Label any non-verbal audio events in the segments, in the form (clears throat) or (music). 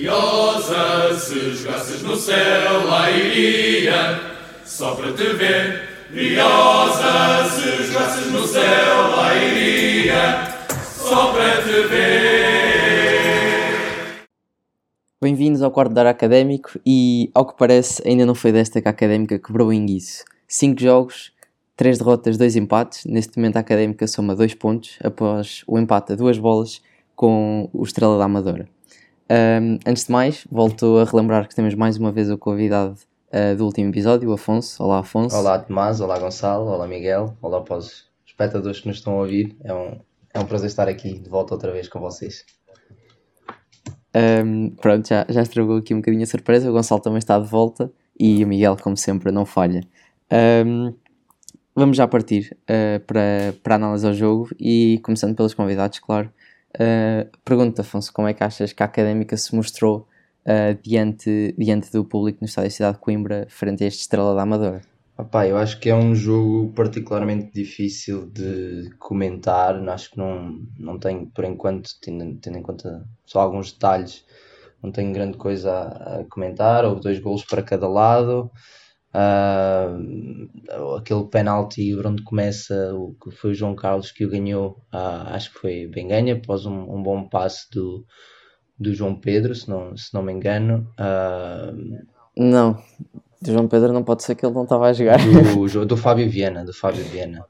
Briosa, se jogasses no céu, lá iria, só para te ver. Briosa, se jogasses no céu, lá iria, só para te ver. Bem-vindos ao quarto da académico e, ao que parece, ainda não foi desta que a académica quebrou o enguiço. 5 jogos, 3 derrotas, 2 empates. Neste momento a académica soma 2 pontos após o empate a duas bolas com o Estrela da Amadora. Um, antes de mais, volto a relembrar que temos mais uma vez o convidado uh, do último episódio, o Afonso. Olá, Afonso. Olá, Tomás. Olá, Gonçalo. Olá, Miguel. Olá para os espectadores que nos estão a ouvir. É um, é um prazer estar aqui de volta outra vez com vocês. Um, pronto, já, já estragou aqui um bocadinho a surpresa. O Gonçalo também está de volta e o Miguel, como sempre, não falha. Um, vamos já partir uh, para, para a análise ao jogo e começando pelos convidados, claro. Uh, pergunta, Afonso, como é que achas que a académica se mostrou uh, diante, diante do público no estádio da cidade de Coimbra, frente a este Estrela da Amadora? Opa, eu acho que é um jogo particularmente difícil de comentar. Acho que não, não tenho, por enquanto, tendo, tendo em conta só alguns detalhes, não tenho grande coisa a, a comentar. Houve dois golos para cada lado. Uh, aquele penalti onde começa o que foi o João Carlos que o ganhou, uh, acho que foi bem ganho após um, um, bom passe do, do João Pedro, se não, se não me engano. Uh, não, do João Pedro não pode ser que ele não estava a jogar. Do, do Fábio Viana, do Fábio Viana.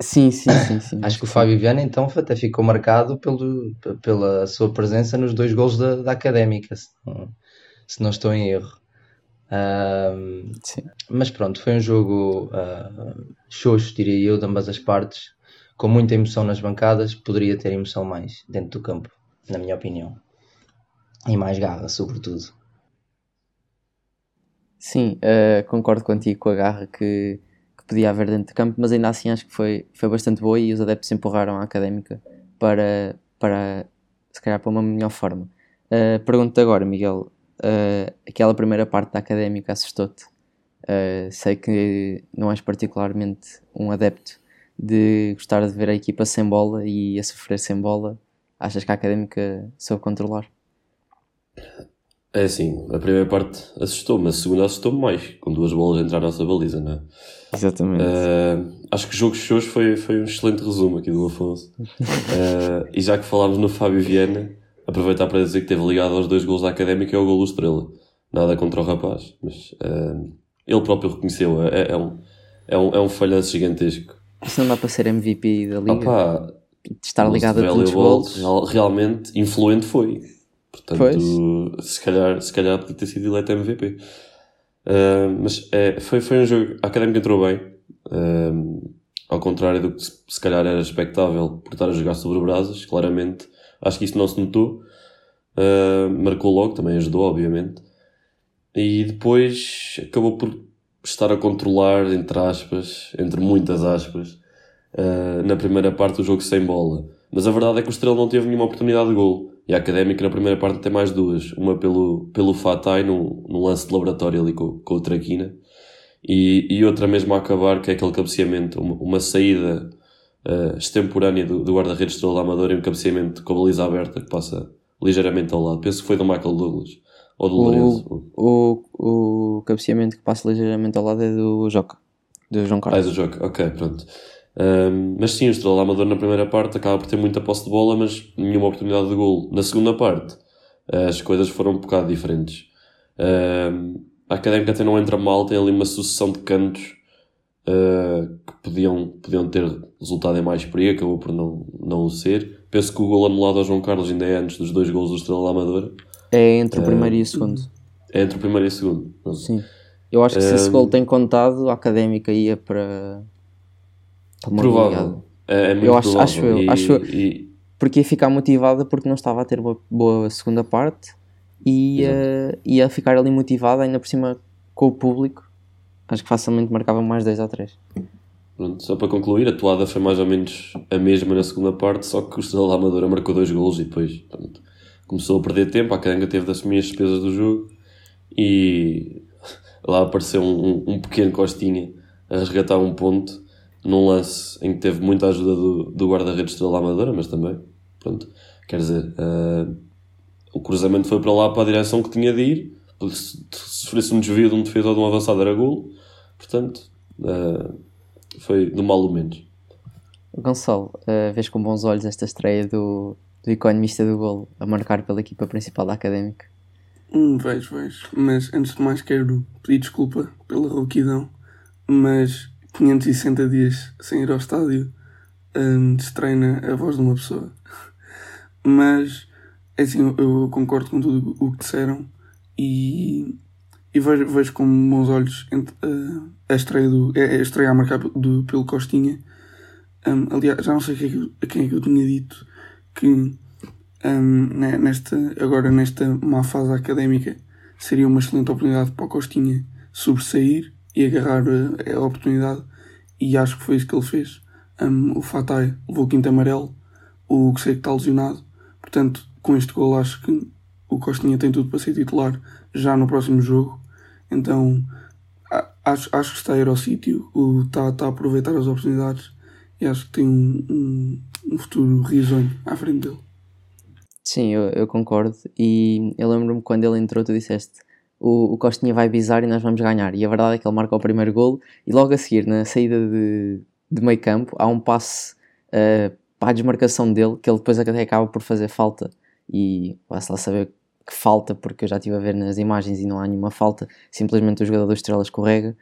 Sim, sim, sim, sim. Acho que o Fábio Viana então até ficou marcado pelo, pela sua presença nos dois gols da, da Académica, se não, se não estou em erro. Uh, mas pronto, foi um jogo uh, xoxo, diria eu, de ambas as partes, com muita emoção nas bancadas. Poderia ter emoção mais dentro do campo, na minha opinião, e mais garra, sobretudo. Sim, uh, concordo contigo com a garra que, que, podia haver dentro do campo, mas ainda assim acho que foi, foi bastante boa e os adeptos empurraram a académica para, para se calhar, para uma melhor forma. Uh, Pergunto-te agora, Miguel, uh, aquela primeira parte da académica assustou-te. Uh, sei que não és particularmente um adepto de gostar de ver a equipa sem bola e a sofrer sem bola. Achas que a académica soube controlar? É assim, a primeira parte assustou-me, a segunda assustou-me mais, com duas bolas a entrar na nossa baliza, não é? Exatamente. Uh, acho que o jogo de hoje foi, foi um excelente resumo aqui do Afonso. uh, (laughs) e já que falámos no Fábio Viana, aproveitar para dizer que teve ligado aos dois gols da Académica e ao gol do Estrela. Nada contra o rapaz, mas uh, ele próprio reconheceu. É, é, um, é, um, é um falhanço gigantesco. Isso não dá para ser MVP da Liga? Opa, de estar ligado a tantos gols? Realmente influente foi. Portanto, pois. se calhar, se calhar podia ter sido eleito MVP. Uh, mas é, foi, foi um jogo. A Académica entrou bem. Uh, ao contrário do que se calhar era expectável por estar a jogar sobre brasas, claramente Acho que isso não se notou. Uh, marcou logo, também ajudou, obviamente. E depois acabou por estar a controlar, entre aspas, entre muitas aspas, uh, na primeira parte do jogo sem bola. Mas a verdade é que o Estrela não teve nenhuma oportunidade de gol. E a Académica na primeira parte tem mais duas. Uma pelo, pelo Fatai, num lance de laboratório ali com, com o Traquina. E, e outra mesmo a acabar, que é aquele cabeceamento, uma, uma saída uh, extemporânea do, do guarda-redes Estrela da Amadora e um cabeceamento com a baliza aberta que passa ligeiramente ao lado. Penso que foi do Michael Douglas. Ou do Lourenço. O, o, o cabeceamento que passa ligeiramente ao lado é do Joca. Do João Carlos. Ah, é do Joca. Ok, pronto. Um, mas sim, o Estrela da Amadora na primeira parte acaba por ter muita posse de bola, mas nenhuma oportunidade de gol. Na segunda parte, as coisas foram um bocado diferentes. Um, a Académica até não entra mal, tem ali uma sucessão de cantos uh, que podiam, podiam ter resultado em mais perigo, acabou por não, não o ser. Penso que o gol anulado ao João Carlos ainda é antes dos dois gols do Estrela Amadora. É entre o primeiro e o segundo. É entre o primeiro e o segundo. Sim. Eu acho que se esse eh, gol tem contado, a Académica ia para... para provável. É, é muito eu acho, provável. acho eu. E, acho e... Porque ia ficar motivada porque não estava a ter uma boa segunda parte e ia, ia ficar ali motivada, ainda por cima com o público acho que facilmente marcavam mais 2 ou 3. Pronto, só para concluir, a toada foi mais ou menos a mesma na segunda parte, só que o Estrela Amadora marcou dois golos e depois pronto, começou a perder tempo. A Caranga teve de assumir as despesas do jogo e lá apareceu um, um, pequeno Costinha a resgatar um ponto num lance em que teve muita ajuda do, do guarda-redes Estrela Amadora, mas também, pronto, quer dizer, uh, o cruzamento foi para lá para a direção que tinha de ir, se sofresse um desvio de um defesa ou de um avançado era golo, portanto, uh, foi do mal ou menos. Gonçalo, uh, vês com bons olhos esta estreia do, do economista do golo a marcar pela equipa principal da Académica? Hum, vejo, vejo. Mas antes de mais quero pedir desculpa pela rouquidão, mas 560 dias sem ir ao estádio um, destreina a voz de uma pessoa. (laughs) Mas, é assim, eu concordo com tudo o que disseram e, e vejo, vejo com bons olhos uh, a estreia, do, a estreia a marcar do, pelo Costinha. Um, aliás, já não sei a quem, é quem é que eu tinha dito que um, nesta, agora nesta má fase académica seria uma excelente oportunidade para o Costinha sobressair e agarrar a, a oportunidade e acho que foi isso que ele fez. Um, o Fatai levou o quinto amarelo, o que sei que está lesionado, portanto com este gol acho que o Costinha tem tudo para ser titular já no próximo jogo, então acho, acho que está a ir ao sítio, está, está a aproveitar as oportunidades e acho que tem um, um, um futuro risonho à frente dele. Sim, eu, eu concordo. E eu lembro-me quando ele entrou, tu disseste o, o Costinha vai bizar e nós vamos ganhar. E a verdade é que ele marca o primeiro golo e logo a seguir, na saída de, de meio campo, há um passe uh, para a desmarcação dele que ele depois até acaba por fazer falta. E vai-se lá saber que falta, porque eu já estive a ver nas imagens e não há nenhuma falta, simplesmente o jogador do Estrela escorrega.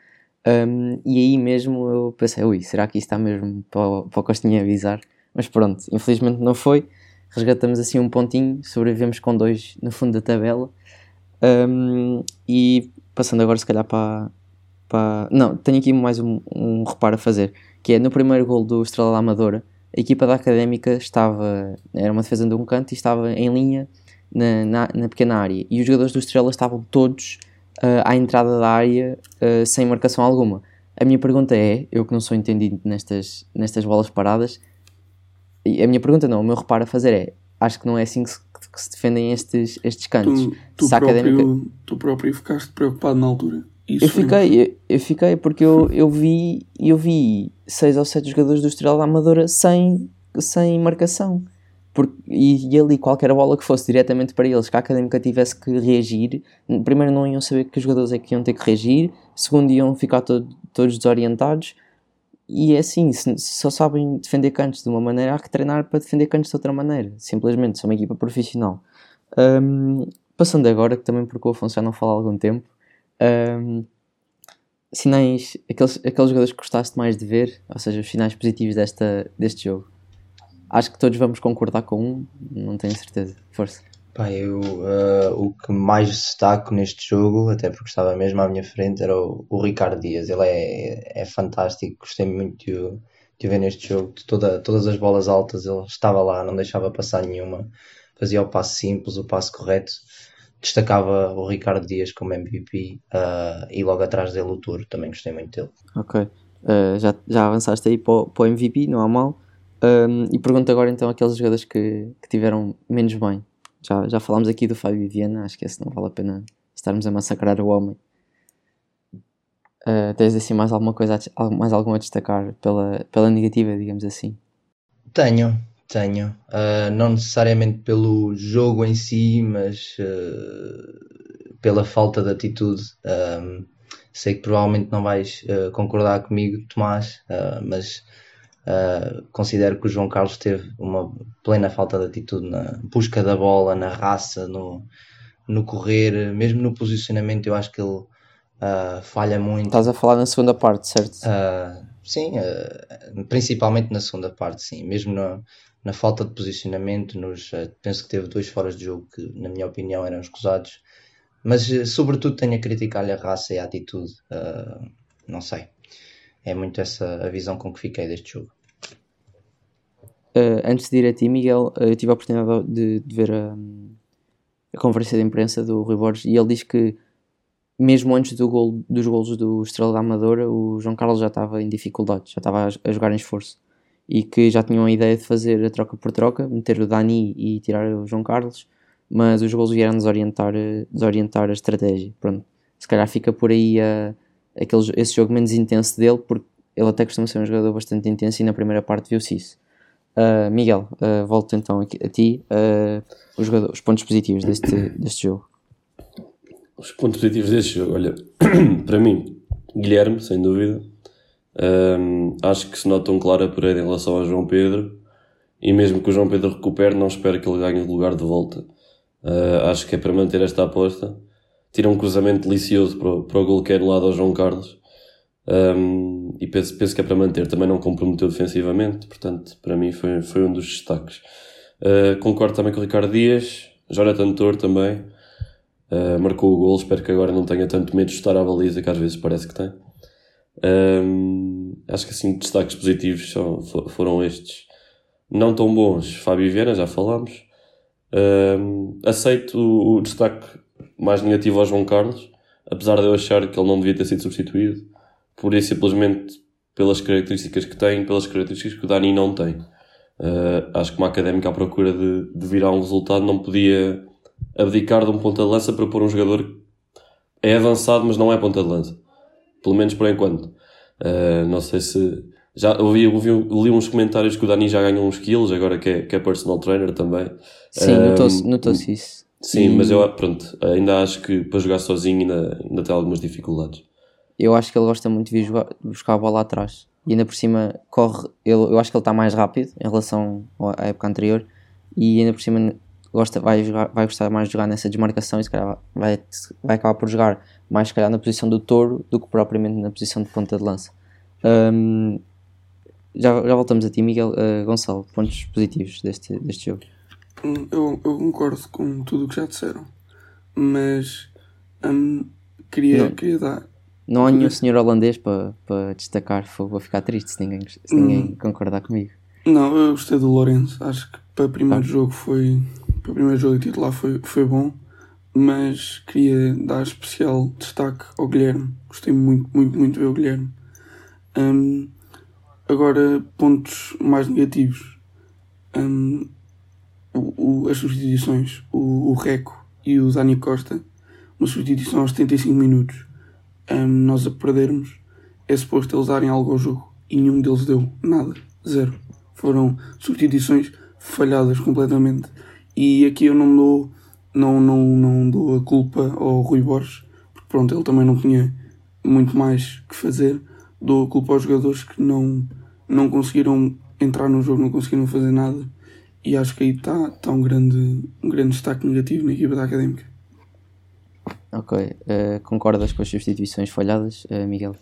Um, e aí mesmo eu pensei, ui, será que isso está mesmo para o, para o Costinha avisar? Mas pronto, infelizmente não foi resgatamos assim um pontinho, sobrevivemos com dois no fundo da tabela. Um, e passando agora, se calhar, para, para. Não, tenho aqui mais um, um reparo a fazer, que é no primeiro gol do Estrela da Amadora, a equipa da Académica estava. Era uma defesa de um canto e estava em linha na, na, na pequena área. E os jogadores do Estrela estavam todos uh, à entrada da área uh, sem marcação alguma. A minha pergunta é: eu que não sou entendido nestas, nestas bolas paradas, a minha pergunta não, o meu reparo a fazer é: acho que não é assim que se, que se defendem estes, estes cantos. Tu, tu, próprio, académica... tu próprio ficaste preocupado na altura. Isso eu fiquei, eu, eu, fiquei porque eu, eu vi eu vi seis ou sete jogadores do Estrela da Amadora sem, sem marcação. Porque, e, e ali qualquer bola que fosse diretamente para eles, que a Académica tivesse que reagir, primeiro não iam saber que jogadores é que iam ter que reagir, segundo iam ficar todo, todos desorientados e é assim, se, só sabem defender cantos de uma maneira, há que treinar para defender cantos de outra maneira. Simplesmente, são uma equipa profissional. Um, passando agora, que também porque o Afonso já não fala há algum tempo, um, sinais, aqueles, aqueles jogadores que gostaste mais de ver, ou seja, os sinais positivos desta, deste jogo. Acho que todos vamos concordar com um, não tenho certeza. Força. Pá, eu, uh, o que mais destaco neste jogo, até porque estava mesmo à minha frente, era o, o Ricardo Dias. Ele é, é fantástico, gostei muito de, de o ver neste jogo. De toda, todas as bolas altas, ele estava lá, não deixava passar nenhuma, fazia o passo simples, o passo correto. Destacava o Ricardo Dias como MVP uh, e logo atrás dele o Tour, também gostei muito dele. Ok, uh, já, já avançaste aí para o, para o MVP, não há mal. Um, e pergunto agora então aqueles jogadores que, que tiveram menos bem já, já falámos aqui do Fábio Viana, acho que esse não vale a pena estarmos a massacrar o homem. Uh, tens assim mais alguma coisa, mais alguma a destacar pela, pela negativa, digamos assim? Tenho, tenho. Uh, não necessariamente pelo jogo em si, mas uh, pela falta de atitude. sei que provavelmente não vais concordar comigo, Tomás, mas Uh, considero que o João Carlos teve uma plena falta de atitude na busca da bola, na raça, no, no correr, mesmo no posicionamento. Eu acho que ele uh, falha muito. Estás a falar na segunda parte, certo? Uh, sim, principalmente na segunda parte, sim. Mesmo na, na falta de posicionamento, nos, penso que teve dois foras de jogo que, na minha opinião, eram escusados. Mas, sobretudo, tenho a criticar-lhe a raça e a atitude. não sei. É muito essa a visão com que fiquei deste jogo. Uh, antes de ir a ti, Miguel, uh, eu tive a oportunidade de, de ver a, a, conferência de imprensa do Rui Borges e ele diz que mesmo antes do gol, dos golos do Estrela da Amadora, o João Carlos já estava em dificuldade, já estava a, a, jogar em esforço e que já tinham a ideia de fazer a troca por troca, meter o Dani e tirar o João Carlos, mas os golos vieram desorientar, desorientar a estratégia. Pronto, se calhar fica por aí a, aquele, esse jogo menos intenso dele, porque ele até costuma ser um jogador bastante intenso e na primeira parte viu-se isso. Uh, Miguel, uh, volto então a ti, uh, os, os pontos positivos deste, deste jogo. Os pontos positivos deste jogo, olha, (clears throat) para mim, Guilherme, sem dúvida. Um, acho que se nota um claro upgrade em relação ao João Pedro. E mesmo que o João Pedro recupere, não espero que ele ganhe lugar de volta. Acho que é para manter esta aposta. Tira um cruzamento delicioso para o, para o gol que é anulado ao João Carlos. Um, e penso, penso que é para manter. Também não comprometeu defensivamente, portanto, para mim foi, foi um dos destaques. Uh, concordo também com o Ricardo Dias, Jonathan Tor também. Uh, marcou o gol, espero que agora não tenha tanto medo de estar à baliza, que às vezes parece que tem. Um, acho que assim, destaques positivos são, foram estes. Não tão bons, Fábio Viana, já falámos. Um, aceito o, o, destaque mais negativo ao João Carlos, apesar de eu achar que ele não devia ter sido substituído, por e simplesmente pelas características que tem, pelas características que o Dani não tem. Uh, acho que uma académica à procura de, de virar um resultado não podia abdicar de um ponta de lança para pôr um jogador que é avançado, mas não é ponta de lança. Pelo menos por enquanto. Uh, não sei se. Já ouvi, ouvi, li uns comentários que o Dani já ganhou uns quilos, agora que é, que é personal trainer também. Sim, uh, notou-se notou isso. Sim, e... mas eu pronto, ainda acho que para jogar sozinho ainda, ainda tem algumas dificuldades. Eu acho que ele gosta muito de jogar, buscar a bola atrás. E ainda por cima corre. Ele, eu acho que ele está mais rápido em relação à época anterior. E ainda por cima gosta, vai, jogar, vai gostar mais de jogar nessa desmarcação e se calhar vai, vai acabar por jogar mais se calhar na posição do touro do que propriamente na posição de ponta de lança. Um, já, já voltamos a ti, Miguel. Uh, Gonçalo, pontos positivos deste, deste jogo. Hum, eu, eu concordo com tudo o que já disseram, mas um, queria, não, queria dar. Não há nenhum senhor holandês para, para destacar, vou ficar triste se ninguém, se ninguém hum, concordar comigo. Não, eu gostei do Lourenço, acho que para o primeiro ah. jogo foi, o primeiro jogo titular foi, foi bom, mas queria dar especial destaque ao Guilherme. Gostei muito, muito, muito de ver o Guilherme. Um, agora, pontos mais negativos. Um, o, o, as substituições, o, o Reco e o Dani Costa, uma substituição aos 75 minutos, um, nós a perdermos, é suposto eles darem algo ao jogo e nenhum deles deu nada, zero. Foram substituições falhadas completamente e aqui eu não dou, não, não, não dou a culpa ao Rui Borges, porque pronto, ele também não tinha muito mais que fazer. Dou a culpa aos jogadores que não, não conseguiram entrar no jogo, não conseguiram fazer nada. E acho que aí está tá um, grande, um grande destaque negativo na equipa da Académica. Ok. Uh, concordas com as substituições falhadas, uh, Miguel?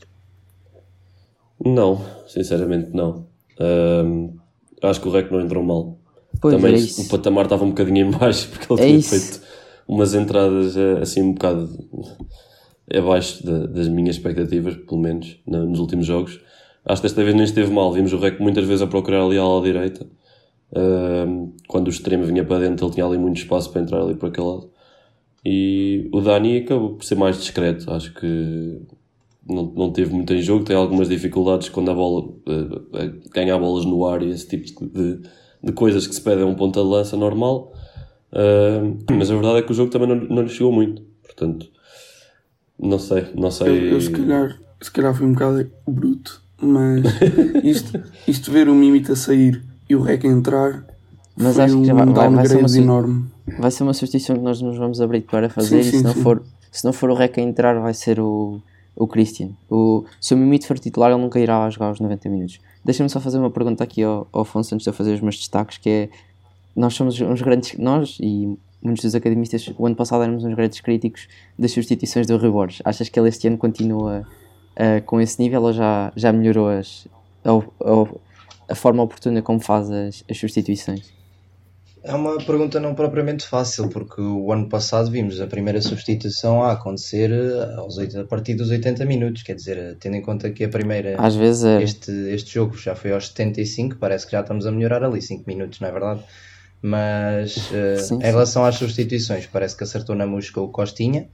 Não, sinceramente não. Uh, acho que o REC não entrou mal. Pois Também é o patamar estava um bocadinho em baixo (laughs) porque ele é tinha isso. feito umas entradas eh, assim um bocado abaixo de, das minhas expectativas, pelo menos nos últimos jogos. Acho que desta vez nem esteve mal. Vimos o Rec muitas vezes a procurar ali a ala direita. Uh, quando o extremo vinha para dentro, ele tinha ali muito espaço para entrar ali por aquele lado. E o Dani acabou por ser mais discreto. Acho que não, não teve muito em jogo. Tem algumas dificuldades quando a bola uh, ganha bolas no ar e esse tipo de, de coisas que se pedem um ponta de lança normal. Uh, mas a verdade é que o jogo também não, não lhe chegou muito. Portanto, não sei, não sei. Eu, eu se, calhar, se calhar foi um bocado bruto, mas (laughs) isto, isto ver o Mimita sair e o Rec entrar. Mas acho que já vai, vai, vai, ser uma, enorme. vai ser uma substituição que nós nos vamos abrir para fazer sim, e se não, for, se não for o Rec a entrar vai ser o, o Christian. O, se o Mimito for titular ele nunca irá jogar os 90 minutos. Deixa-me só fazer uma pergunta aqui ao, ao Afonso antes de eu fazer os meus destaques, que é, nós somos uns grandes, nós e muitos dos academistas, o ano passado éramos uns grandes críticos das substituições do Rui Borges. Achas que ele este ano continua uh, com esse nível ou já, já melhorou as, a, a, a forma oportuna como faz as, as substituições? É uma pergunta não propriamente fácil, porque o ano passado vimos a primeira substituição a acontecer eh, aos 8, a partir dos 80 minutos, quer dizer, eh, tendo em conta que a primeira. Às vezes é. Este, este jogo já foi aos 75, parece que já estamos a melhorar ali 5 minutos, não é verdade? Mas uh, sim, em relação às substituições, parece que acertou na música o Costinha,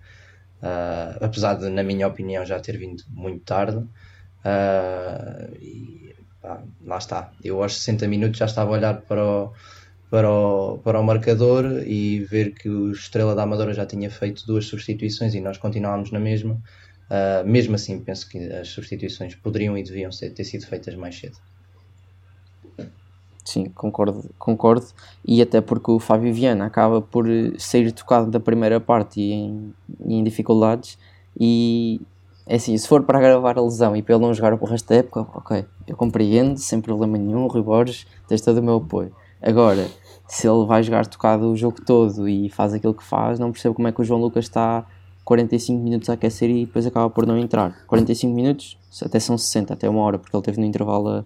uh, apesar de, na minha opinião, já ter vindo muito tarde. Uh, e pá, lá está. Eu aos 60 minutos já estava a olhar para o para o, para o marcador e ver que o Estrela da Amadora já tinha feito duas substituições e nós continuámos na mesma. Uh, mesmo assim, penso que as substituições poderiam e deviam ser, ter sido feitas mais cedo. Sim, concordo, concordo. E até porque o Fábio Viana acaba por sair tocado da primeira parte e em, em dificuldades. E é assim, se for para agravar a lesão e para ele não jogar o resto da época, ok, eu compreendo, sem problema nenhum. Rui Borges, tens todo o meu apoio. Agora, se ele vai jogar tocado o jogo todo e faz aquilo que faz, não percebo como é que o João Lucas está 45 minutos a aquecer e depois acaba por não entrar. 45 minutos, até são 60, até uma hora, porque ele teve no intervalo a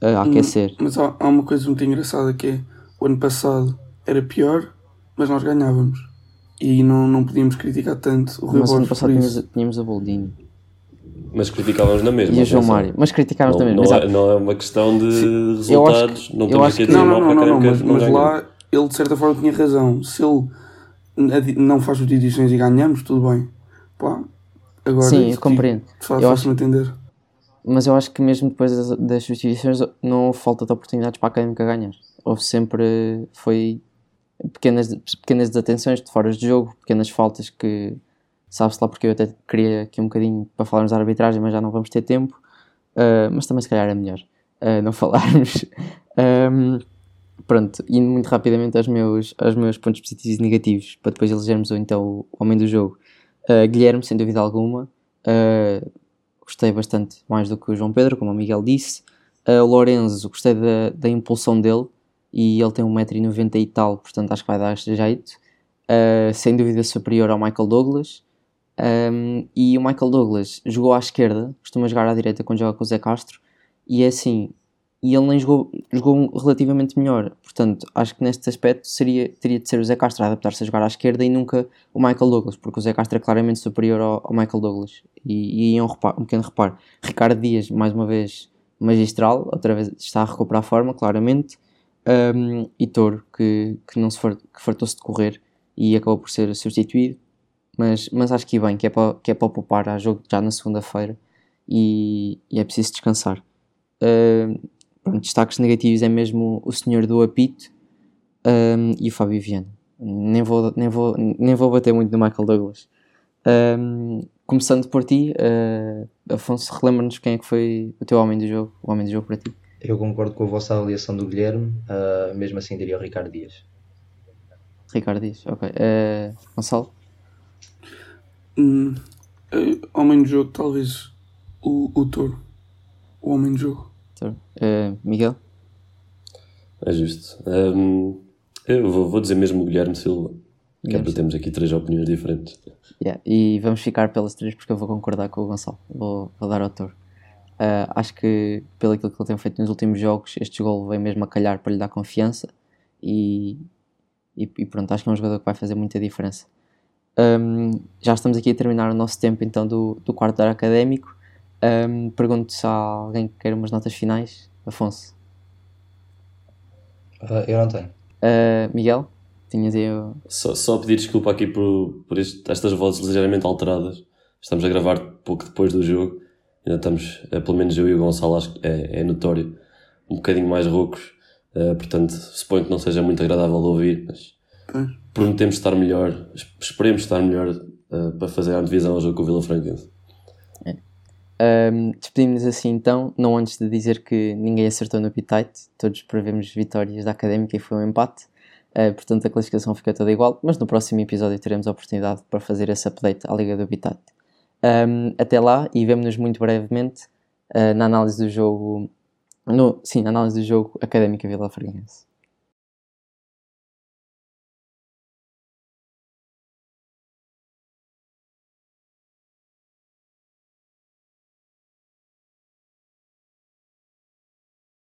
a aquecer. Mas há, há uma coisa muito engraçada que é o ano passado era pior, mas nós ganhávamos. E não, não podíamos criticar tanto o Rui Mas ano passado tínhamos, tínhamos a Boldini. Mas criticávamos na mesma. E a João Mário. Mas criticávamos não, na mesma. Não, é, não é uma questão de Sim. resultados. Que, não temos que dizer não, não, não, mas, mas lá ele de certa forma tinha razão. Se ele não faz edições e ganhamos, tudo bem. Pá, agora Sim, eu compreendo. Faz, eu acho... entender mas eu acho que mesmo depois das, das substituições não houve falta de oportunidades para a Académica ganhar. Houve sempre, foi pequenas, pequenas desatenções de fora de jogo, pequenas faltas que, sabe-se lá porque eu até queria aqui um bocadinho para falarmos da arbitragem, mas já não vamos ter tempo, uh, mas também se calhar é melhor uh, não (laughs) falarmos. um, pronto, indo muito rapidamente aos meus, aos meus pontos positivos e negativos, para depois elegermos então o homem do jogo. Uh, Guilherme, sem dúvida alguma, gostei bastante mais do que o João Pedro, como o Miguel disse. O Lorenzo, gostei da, da impulsão dele e ele tem 1,90m e tal, portanto acho que vai dar este jeito. Sem dúvida superior ao Michael Douglas. Um, e o Michael Douglas jogou à esquerda, costuma jogar à direita quando joga com o Zé Castro, e é assim, e ele nem jogou, jogou relativamente melhor. Portanto, acho que neste aspecto seria, teria de ser o Zé Castro a adaptar-se a jogar à esquerda e nunca o Michael Douglas, porque o Zé Castro é claramente superior ao, ao Michael Douglas. E, e é um, reparo, um pequeno reparo. Ricardo Dias, mais uma vez, magistral, outra vez está a recuperar a forma, claramente. Um, e Toro, que, que, não se fartou-se de correr e acabou por ser substituído. Mas, mas acho que é bem, que é para, que é para poupar a jogo já na segunda-feira e, e, é preciso descansar. Uh, pronto, destaques negativos é mesmo o senhor do apito um, e o Fábio Viana. Nem vou, nem, vou, nem vou bater muito no Michael Douglas. Um, começando por ti, uh, Afonso, relembra-nos quem é que foi o teu homem do jogo, o homem do jogo para ti. Eu concordo com a vossa avaliação do Guilherme, uh, mesmo assim diria o Ricardo Dias. Ricardo Dias, ok. Uh, Gonçalo? Hum, homem do jogo, talvez o, o Toro. O homem do jogo. Uh, Miguel? É justo. Um, eu vou, vou, dizer mesmo o Guilherme Silva, que é para termos aqui três opiniões diferentes. Yeah, e vamos ficar pelas três porque eu vou concordar com o Gonçalo. Vou, vou dar ao Toro. Uh, acho que, pelo aquilo que ele tem feito nos últimos jogos, este gol vem mesmo a calhar para lhe dar confiança e, e, e pronto, acho que é um jogador que vai fazer muita diferença. Um, já estamos aqui a terminar o nosso tempo então do, do quarto ar académico. Um, pergunto se há alguém que quer umas notas finais. Afonso. Uh, eu não tenho. Uh, Miguel? Tinhas eu. Só, só pedir desculpa aqui por, por este, estas vozes ligeiramente alteradas. Estamos a gravar pouco depois do jogo. Ainda estamos, é, pelo menos eu e o Gonçalo, acho que é, é notório, um bocadinho mais roucos. Uh, portanto, suponho que não seja muito agradável de ouvir, mas prometemos estar melhor, esperemos estar melhor uh, para fazer a divisão ao jogo com o Vila Franquense. Um, Despedimos-nos assim então, não antes de dizer que ninguém acertou no appetite, todos prevemos vitórias da Académica e foi um empate, uh, portanto a classificação fica toda igual, mas no próximo episódio teremos a oportunidade para fazer esse update à Liga do Habitat. Um, até lá e vemo-nos muito brevemente uh, na análise do jogo, no, sim, na análise do jogo Académica Vila Ferguense.